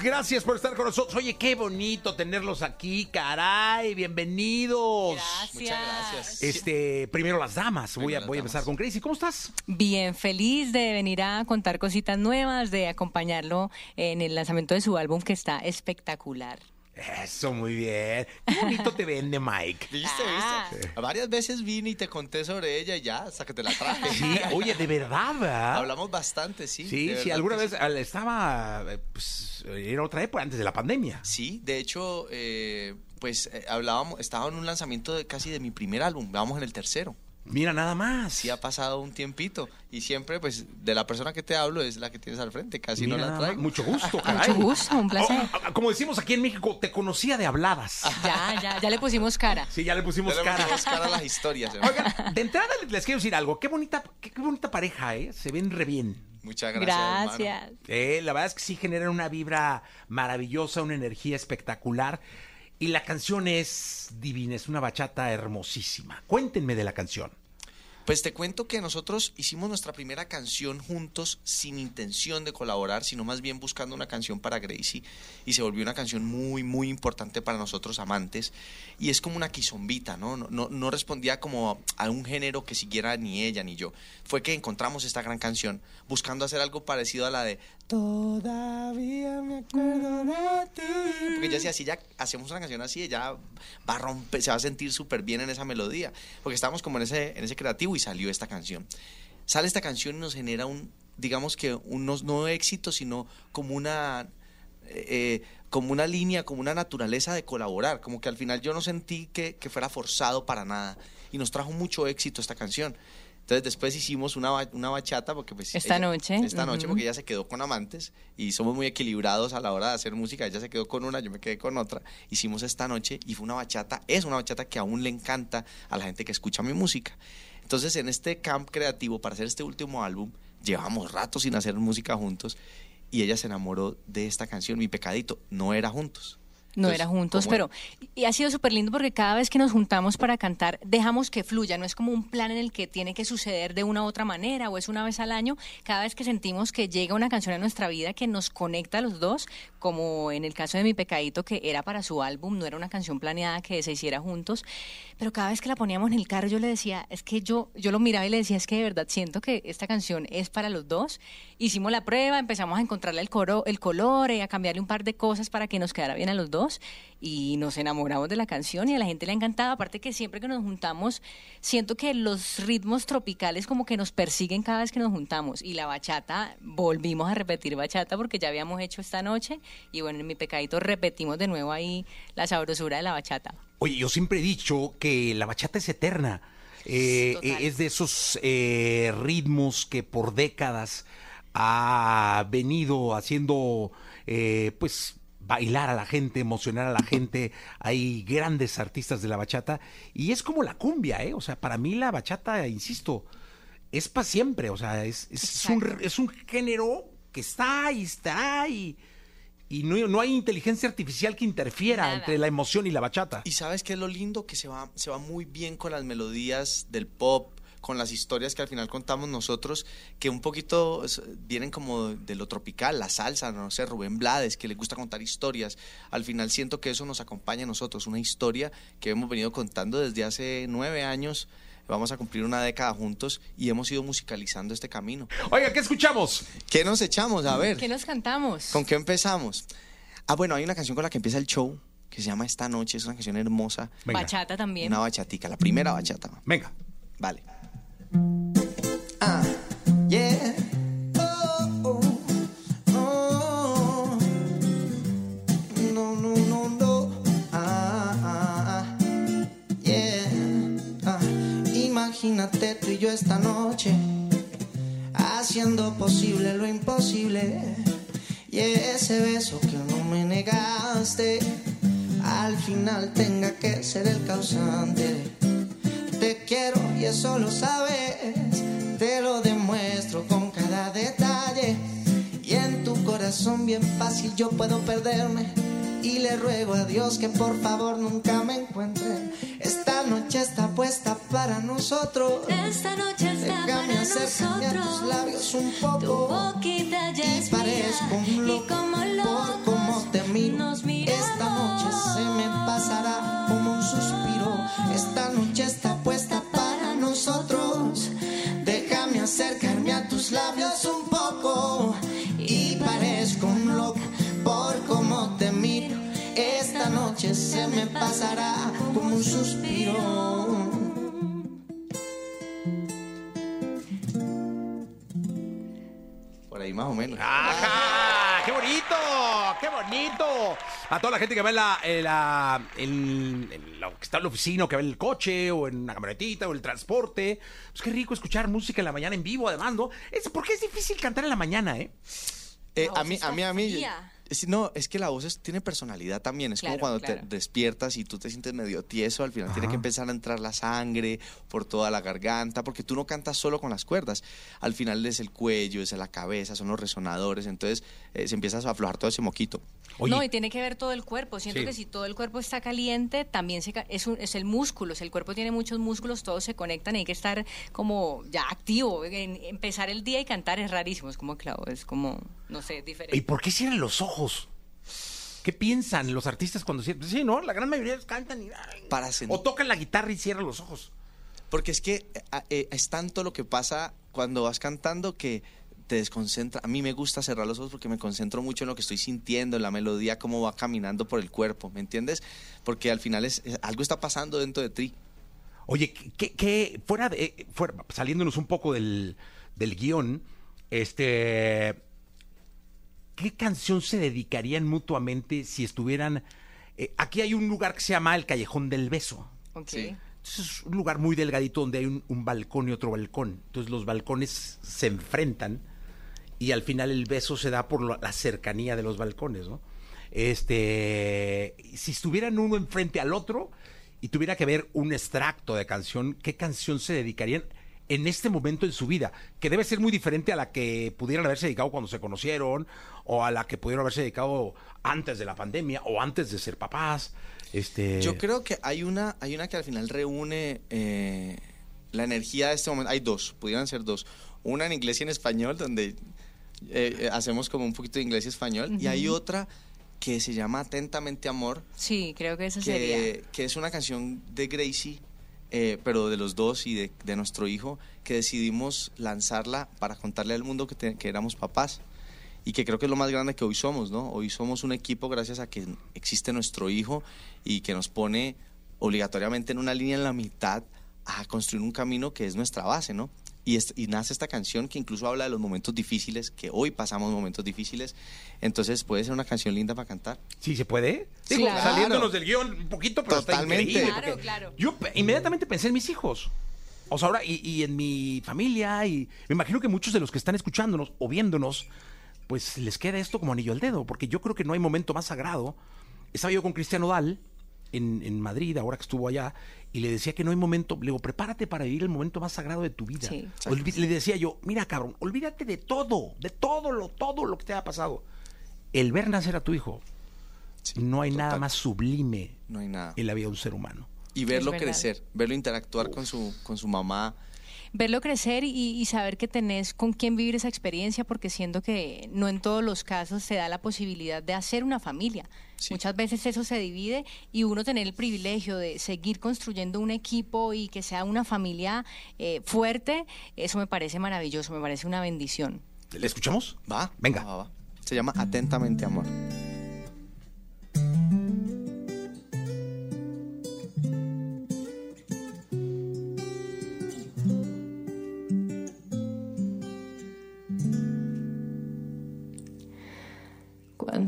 Gracias por estar con nosotros. Oye, qué bonito tenerlos aquí, caray. Bienvenidos. Gracias. Muchas gracias. Este, primero las damas. Voy a, voy a empezar con Gracie. ¿Cómo estás? Bien, feliz de venir a contar cositas nuevas, de acompañarlo en el lanzamiento de su álbum que está espectacular. Eso, muy bien. Qué bonito te vende, Mike. ¿Viste, Ah. viste? Varias veces vine y te conté sobre ella y ya, hasta que te la traje. Sí, oye, de verdad, ¿verdad? Hablamos bastante, sí. Sí, sí, alguna vez sí. estaba, eh, pues, era otra época, antes de la pandemia. Sí, de hecho, eh, pues eh, hablábamos, estaba en un lanzamiento de casi de mi primer álbum, vamos en el tercero. Mira, nada más. Sí ha pasado un tiempito y siempre, pues, de la persona que te hablo es la que tienes al frente, casi Mira no la traigo. Mucho gusto, caray. Mucho gusto, un placer. Oh, oh, como decimos aquí en México, te conocía de habladas. Ya, ya, ya le pusimos cara. Sí, ya le pusimos Ya le cara. pusimos cara a las historias. ¿eh? Oigan, de entrada les quiero decir algo. Qué bonita, qué, qué bonita pareja, ¿eh? Se ven re bien. Muchas gracias. Gracias. Eh, la verdad es que sí generan una vibra maravillosa, una energía espectacular. Y la canción es divina, es una bachata hermosísima. Cuéntenme de la canción. Pues te cuento que nosotros hicimos nuestra primera canción juntos sin intención de colaborar, sino más bien buscando una canción para Gracie y se volvió una canción muy, muy importante para nosotros amantes y es como una quizombita, ¿no? No, no, no respondía como a un género que siguiera ni ella ni yo. Fue que encontramos esta gran canción buscando hacer algo parecido a la de Todavía me acuerdo de ti. Porque decía, si ya hacemos una canción así, ella va a romper, se va a sentir súper bien en esa melodía. Porque estábamos como en ese, en ese creativo y salió esta canción. Sale esta canción y nos genera un, digamos que unos no éxitos, sino como una, eh, eh, como una línea, como una naturaleza de colaborar. Como que al final yo no sentí que, que fuera forzado para nada. Y nos trajo mucho éxito esta canción. Entonces después hicimos una, una bachata porque pues Esta ella- noche, esta noche ujú. porque ella se quedó con amantes y somos muy equilibrados a la hora de hacer música. Ella se quedó con una, yo me quedé con otra. Hicimos esta noche y fue una bachata, es una bachata que aún le encanta a la gente que escucha mi música. Entonces en este camp creativo para hacer este último álbum, llevamos rato sin hacer música juntos y ella se enamoró de esta canción, Mi Pecadito, no era juntos. No Entonces, era juntos, ¿cómo pero y ha sido súper lindo porque cada vez que nos juntamos para cantar, dejamos que fluya, no es como un plan en el que tiene que suceder de una u otra manera o es una vez al año, cada vez que sentimos que llega una canción a nuestra vida que nos conecta a los dos, como en el caso de Mi Pecadito, que era para su álbum, no era una canción planeada que se hiciera juntos, pero cada vez que la poníamos en el carro yo le decía, es que yo, yo lo miraba y le decía, es que de verdad siento que esta canción es para los dos, hicimos la prueba, empezamos a encontrarle el, coro, el color, eh, a cambiarle un par de cosas para que nos quedara bien a los dos y nos enamoramos de la canción y a la gente le ha encantado. Aparte que siempre que nos juntamos, siento que los ritmos tropicales como que nos persiguen cada vez que nos juntamos. Y la bachata, volvimos a repetir bachata porque ya habíamos hecho esta noche y bueno, en mi pecadito repetimos de nuevo ahí la sabrosura de la bachata. Oye, yo siempre he dicho que la bachata es eterna. Eh, es de esos eh, ritmos que por décadas ha venido haciendo, eh, pues, bailar a la gente, emocionar a la gente. Hay grandes artistas de la bachata y es como la cumbia, ¿eh? O sea, para mí la bachata, insisto, es para siempre. O sea, es, es, un, es un género que está y está y, y no, no hay inteligencia artificial que interfiera Nada. entre la emoción y la bachata. Y sabes qué es lo lindo que se va, se va muy bien con las melodías del pop, con las historias que al final contamos nosotros, que un poquito vienen como de lo tropical, la salsa, no sé, Rubén Blades, que le gusta contar historias. Al final siento que eso nos acompaña a nosotros, una historia que hemos venido contando desde hace nueve años. Vamos a cumplir una década juntos y hemos ido musicalizando este camino. Oiga, ¿qué escuchamos? ¿Qué nos echamos? A ver. ¿Qué nos cantamos? ¿Con qué empezamos? Ah, bueno, hay una canción con la que empieza el show que se llama Esta Noche, es una canción hermosa. Venga. Bachata también. Una bachatica, la primera bachata. Venga. Vale. Imagínate tú y yo esta noche haciendo posible lo imposible. Y ese beso que no me negaste, al final tenga que ser el causante. Te quiero y eso lo sabes, te lo demuestro con cada detalle. Y en tu corazón bien fácil yo puedo perderme. Y le ruego a Dios que por favor nunca me encuentre. Esta noche está puesta para nosotros. Esta noche está Déjame para acercarme a tus nosotros. labios un Tu poco. boquita ya Y es parezco un loco se me pasará como un suspiro. Por ahí más o menos. ¡Ajá! ¡Qué bonito! ¡Qué bonito! A toda la gente que va en la, en la, en- en la- que está en la oficina, o que va en el coche, o en una camionetita, o el transporte. Pues qué rico escuchar música en la mañana en vivo, además, ¿no? Es, ¿Por qué es difícil cantar en la mañana, eh? Eh, a mí, a mí, a mí. Es- no, es que la voz es- tiene personalidad también. Es Claro, como cuando claro. te despiertas y tú te sientes medio tieso. Al final tiene que empezar a entrar la sangre por toda la garganta, porque tú no cantas solo con las cuerdas. Al final es el cuello, es la cabeza, son los resonadores. Entonces eh, se empieza a aflojar todo ese moquito. Oye, No, y tiene que ver todo el cuerpo. Siento Sí. que si todo el cuerpo está caliente, también se, es, un- es el músculo. Si el cuerpo tiene muchos músculos, todos se conectan. Hay que estar como ya activo. En- empezar el día y cantar es rarísimo. Es como, claro, es como, no sé, diferente. ¿y por qué cierran los ojos? ¿Qué piensan los artistas cuando cierran? Sí, ¿no? La gran mayoría cantan y... ay, Para o tocan la guitarra y cierran los ojos. Porque es que eh, eh, es tanto lo que pasa cuando vas cantando que te desconcentra. A mí me gusta cerrar los ojos porque me concentro mucho en lo que estoy sintiendo, en la melodía, cómo va caminando por el cuerpo, ¿me entiendes? Porque al final es, es- algo está pasando dentro de ti. Oye, ¿qué, qué- fuera de, fuera, saliéndonos un poco del, del guion, este, ¿qué canción se dedicarían mutuamente si estuvieran? eh, aquí hay un lugar que se llama el Callejón del Beso. Sí. Entonces, es un lugar muy delgadito donde hay un, un balcón y otro balcón. Entonces los balcones se enfrentan y al final el beso se da por la, cercanía de los balcones, ¿no? Este, si estuvieran uno enfrente al otro y tuviera que ver un extracto de canción, ¿qué canción se dedicarían en este momento en su vida? Que debe ser muy diferente a la que pudieran haberse dedicado cuando se conocieron o a la que pudieron haberse dedicado antes de la pandemia o antes de ser papás. Este, Yo creo que hay una, hay una que al final reúne eh, la energía de este momento. Hay dos, pudieran ser dos. Una en inglés y en español, donde eh, eh, hacemos como un poquito de inglés y español. Y hay otra que se llama Atentamente Amor, Sí, creo que eso sería. que, que es una canción de Gracie, eh, pero de los dos y de, de nuestro hijo, que decidimos lanzarla para contarle al mundo que, te- que éramos papás. Y que creo que es lo más grande que hoy somos, ¿no? Hoy somos un equipo gracias a que existe nuestro hijo y que nos pone obligatoriamente en una línea en la mitad a construir un camino que es nuestra base, ¿no? Y, nace esta canción que incluso habla de los momentos difíciles, que hoy pasamos momentos difíciles. Entonces puede ser una canción linda para cantar. ¿Sí se puede? Sí, claro. saliéndonos del guion un poquito, pero Totalmente. está increíble. Claro, claro. Yo inmediatamente pensé en mis hijos. O sea, ahora, y, y en mi familia, y me imagino que muchos de los que están escuchándonos o viéndonos, pues les queda esto como anillo al dedo, porque yo creo que no hay momento más sagrado. Estaba yo con Cristiano Dal en, en Madrid, ahora que estuvo allá, y le decía que no hay momento, le digo, prepárate para vivir el momento más sagrado de tu vida. Sí. Olvi- le decía yo, mira cabrón, olvídate de todo, de todo lo, todo lo que te ha pasado. El ver nacer a tu hijo, Sí, no hay nada más sublime No hay nada. en la vida de un ser humano. Y verlo crecer, verlo interactuar con su, con su mamá. Verlo crecer y, y saber que tenés con quién vivir esa experiencia, porque siento que no en todos los casos se da la posibilidad de hacer una familia. Sí. Muchas veces eso se divide y uno tener el privilegio de seguir construyendo un equipo y que sea una familia eh, fuerte, eso me parece maravilloso, me parece una bendición. ¿Le escuchamos? Va, Venga. va, va, va. Se llama Atentamente Amor.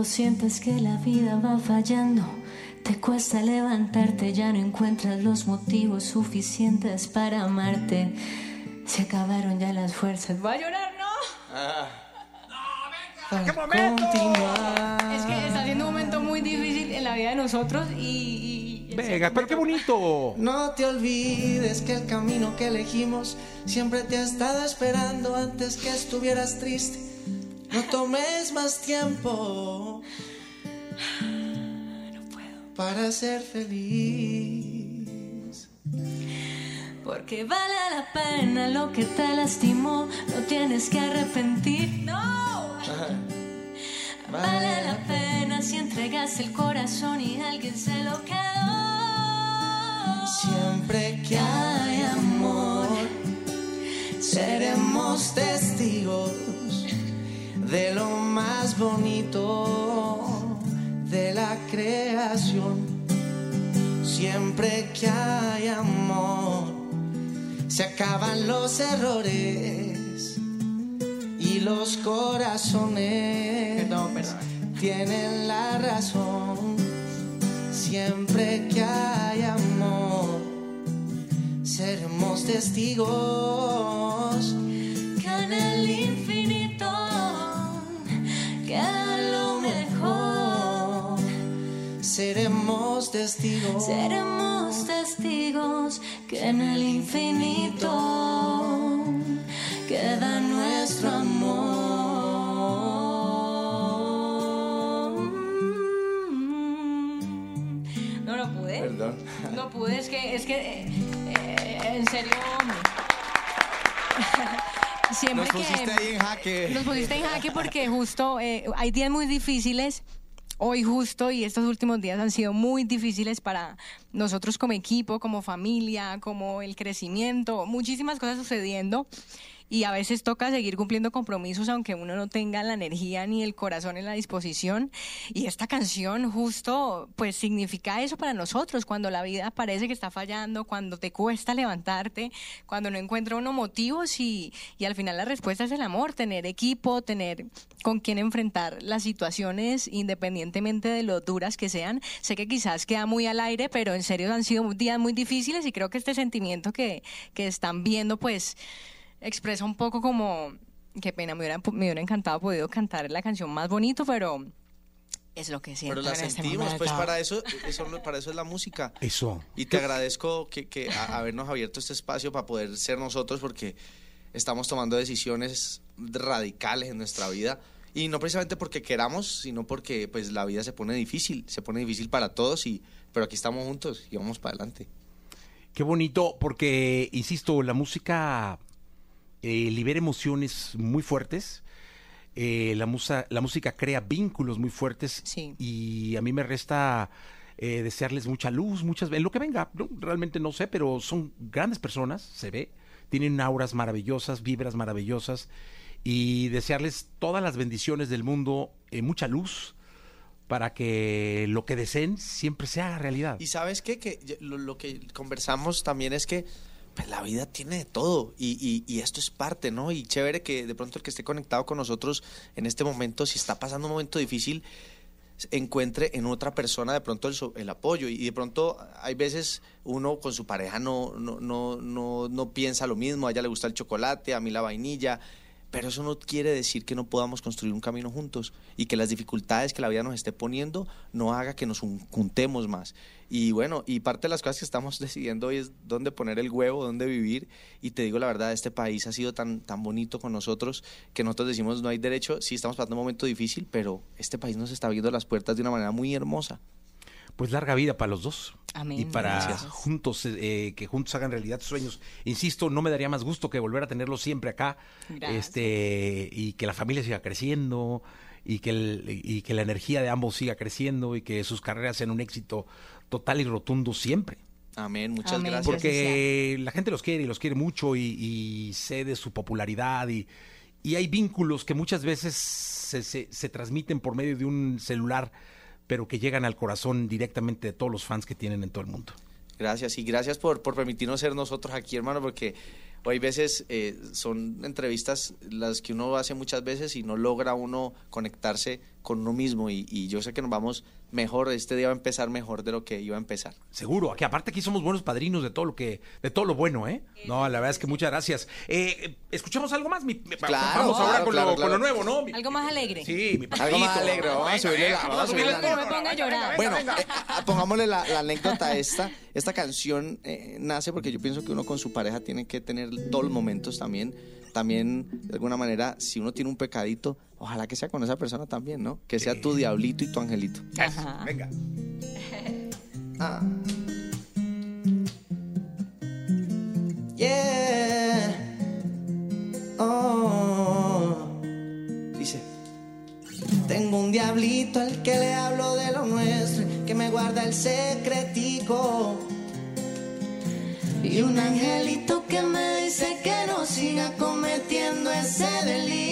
Cuando sientes que la vida va fallando, te cuesta levantarte, ya no encuentras los motivos suficientes para amarte. Se acabaron ya las fuerzas. ¿Va a llorar, no? ¡Qué momento! Es que está siendo un momento muy difícil en la vida de nosotros y... y- Venga, pero qué bonito. No te olvides que el camino que elegimos siempre te ha estado esperando antes que estuvieras triste. No tomes más tiempo para ser feliz. Porque vale la pena lo que te lastimó, no tienes que arrepentir. No. Vale la pena si entregas el corazón y alguien se lo quedó. Siempre que hay amor, seremos testigos de lo más bonito de la creación. Siempre que hay amor, se acaban los errores y los corazones tienen la razón. Siempre que hay amor, seremos testigos Seremos testigos. Seremos testigos que en el infinito queda nuestro amor. No lo pude. Perdón. No pude, es que, es que, eh, eh, en serio. Siempre Nos que pusiste ahí en jaque. Nos pusiste en jaque porque justo eh, hay días muy difíciles. Hoy justo y estos últimos días han sido muy difíciles para nosotros como equipo, como familia, como el crecimiento, muchísimas cosas sucediendo y a veces toca seguir cumpliendo compromisos aunque uno no tenga la energía ni el corazón en la disposición. Y esta canción justo pues significa eso para nosotros cuando la vida parece que está fallando cuando te cuesta levantarte cuando no encuentra uno motivos y, y al final la respuesta es el amor tener equipo tener con quien enfrentar las situaciones independientemente de lo duras que sean. Sé que quizás queda muy al aire pero en serio han sido días muy difíciles y creo que este sentimiento que, que están viendo pues expresa un poco como, qué pena, me hubiera, me hubiera encantado podido cantar la canción más bonito, pero es lo que siento. Pero la en este sentimos, pues para eso, eso, para eso es la música. Eso. Y te agradezco que, que a- habernos abierto este espacio para poder ser nosotros porque estamos tomando decisiones radicales en nuestra vida. Y no precisamente porque queramos, sino porque pues la vida se pone difícil, se pone difícil para todos, y, pero aquí estamos juntos y vamos para adelante. Qué bonito, porque, insisto, la música eh, libera emociones muy fuertes. eh, la, musa- la música crea vínculos muy fuertes. Sí. Y a mí me resta eh, desearles mucha luz, muchas en lo que venga. ¿no? Realmente no sé, pero son grandes personas, se ve. Tienen auras maravillosas, vibras maravillosas. Y desearles todas las bendiciones del mundo, eh, mucha luz, para que lo que deseen siempre se haga realidad. Y sabes qué? que lo que conversamos también es que pues, la vida tiene de todo y, y- y esto es parte, ¿no? Y chévere que de pronto el que esté conectado con nosotros en este momento, si está pasando un momento difícil, encuentre en otra persona de pronto el, el apoyo. Y de pronto hay veces uno con su pareja no, no, no, no, no piensa lo mismo, a ella le gusta el chocolate, a mí la vainilla, pero eso no quiere decir que no podamos construir un camino juntos y que las dificultades que la vida nos esté poniendo no haga que nos jun- juntemos más. Y bueno, y parte de las cosas que estamos decidiendo hoy es dónde poner el huevo, dónde vivir. Y te digo la verdad, este país ha sido tan, tan bonito con nosotros que nosotros decimos no hay derecho, sí estamos pasando un momento difícil, pero este país nos está abriendo las puertas de una manera muy hermosa. Pues larga vida para los dos. Amén. Y para Gracias. juntos, eh, que juntos hagan realidad sus sueños. Insisto, no me daría más gusto que volver a tenerlos siempre acá. Gracias. Este, y que la familia siga creciendo, y que, el- y que la energía de ambos siga creciendo, y que sus carreras sean un éxito total y rotundo siempre. Amén, muchas Amén. gracias. Porque la gente los quiere y los quiere mucho y, y sé de su popularidad y, y hay vínculos que muchas veces se, se- se transmiten por medio de un celular, pero que llegan al corazón directamente de todos los fans que tienen en todo el mundo. Gracias y gracias por, por permitirnos ser nosotros aquí, hermano, porque hoy veces eh, son entrevistas las que uno hace muchas veces y no logra uno conectarse con uno mismo y, y yo sé que nos vamos mejor, este día va a empezar mejor de lo que iba a empezar. Seguro, que aparte aquí somos buenos padrinos de todo lo que, de todo lo bueno, ¿eh? No, la verdad es que muchas gracias. Eh, ¿Escuchamos algo más? Mi- mi- Claro, vamos ahora claro, con, claro, lo, con lo nuevo, ¿no? Mi- Algo más alegre. Sí, mi Algo más alegre, vamos a subirle la- vamos a subirle la- me ponga a llorar. Bueno, eh, pongámosle la, la anécdota esta. Esta canción eh, nace porque yo pienso que uno con su pareja tiene que tener todos los momentos también. También, de alguna manera, si uno tiene un pecadito, ojalá que sea con esa persona también, ¿no? Que sea tu diablito y tu angelito. Ajá. Venga. Ah. Yeah. Oh. Dice. Tengo un diablito al que le hablo de lo nuestro, que me guarda el secretico. Y un angelito que me dice que no siga cometiendo ese delito.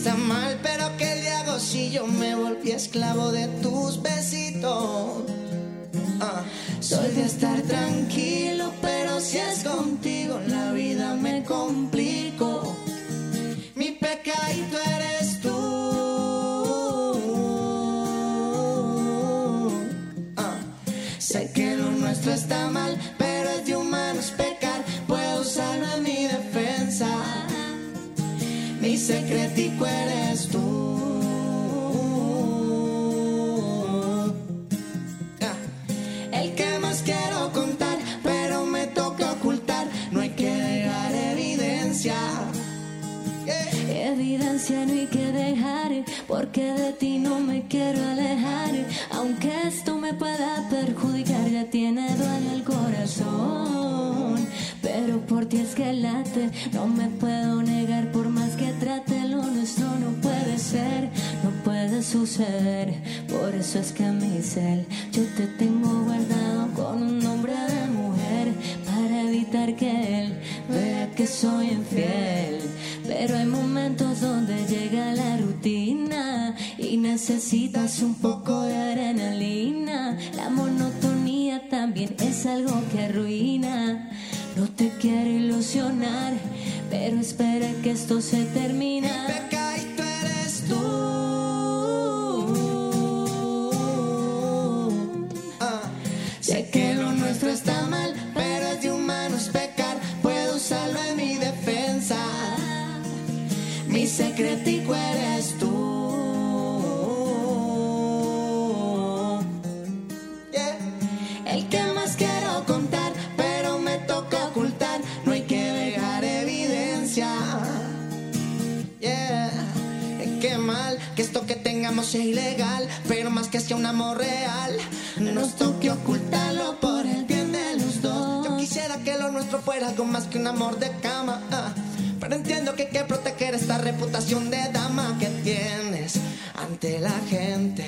Está mal, pero ¿qué le hago si yo me volví esclavo de tus besitos? Ah, soy de estar tranquilo, Aunque esto me pueda perjudicar, ya tiene duele el corazón. Pero por ti es que late, no me puedo negar por más que trate. Lo nuestro no puede ser, no puede suceder. Por eso es que mi cel yo te tengo guardado con un nombre de mujer para evitar que él vea que soy infiel. Pero hay momentos donde llega la rutina necesitas un poco de adrenalina. La monotonía también es algo que arruina. No te quiero ilusionar, pero espera que esto se termina. Que sea un amor real, nos toque ocultarlo por el bien de los dos. Yo quisiera que lo nuestro fuera algo más que un amor de cama. ah. Pero entiendo que hay que proteger esta reputación de dama que tienes ante la gente.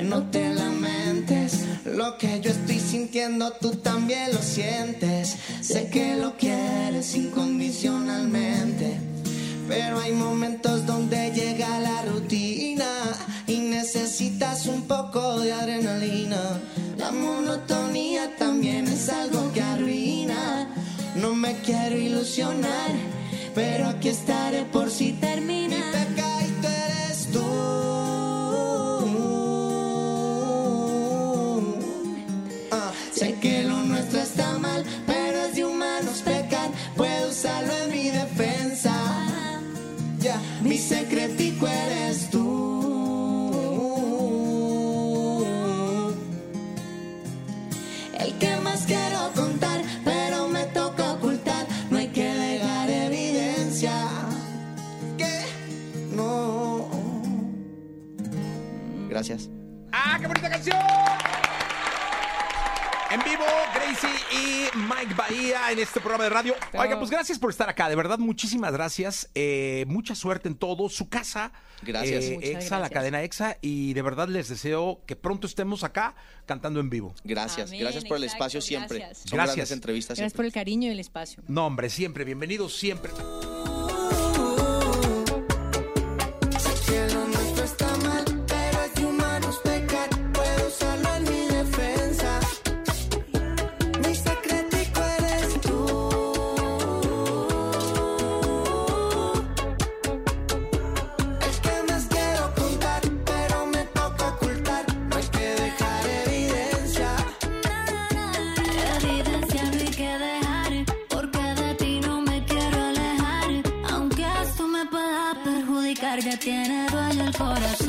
No te lamentes, lo que yo estoy sintiendo tú también lo sientes. Sé que lo quieres incondicionalmente. Pero hay momentos donde llega la rutina y necesitas un poco de adrenalina. La monotonía también es algo que arruina. No me quiero ilusionar, pero aquí estaré por si termina. Gracias. ¡Ah, qué bonita canción! En vivo, Gracie y Mike Bahía en este programa de radio. Oiga, pues gracias por estar acá, de verdad, muchísimas gracias. Eh, mucha suerte en todo. Su casa, Gracias. eh, Muchas EXA, la gracias. cadena EXA, y de verdad les deseo que pronto estemos acá cantando en vivo. Gracias. Amén, gracias por el exacto, espacio siempre. gracias. Son Gracias. grandes entrevistas Gracias por el cariño y el espacio. No, hombre, siempre, bienvenidos siempre. Tiene dueño el corazón.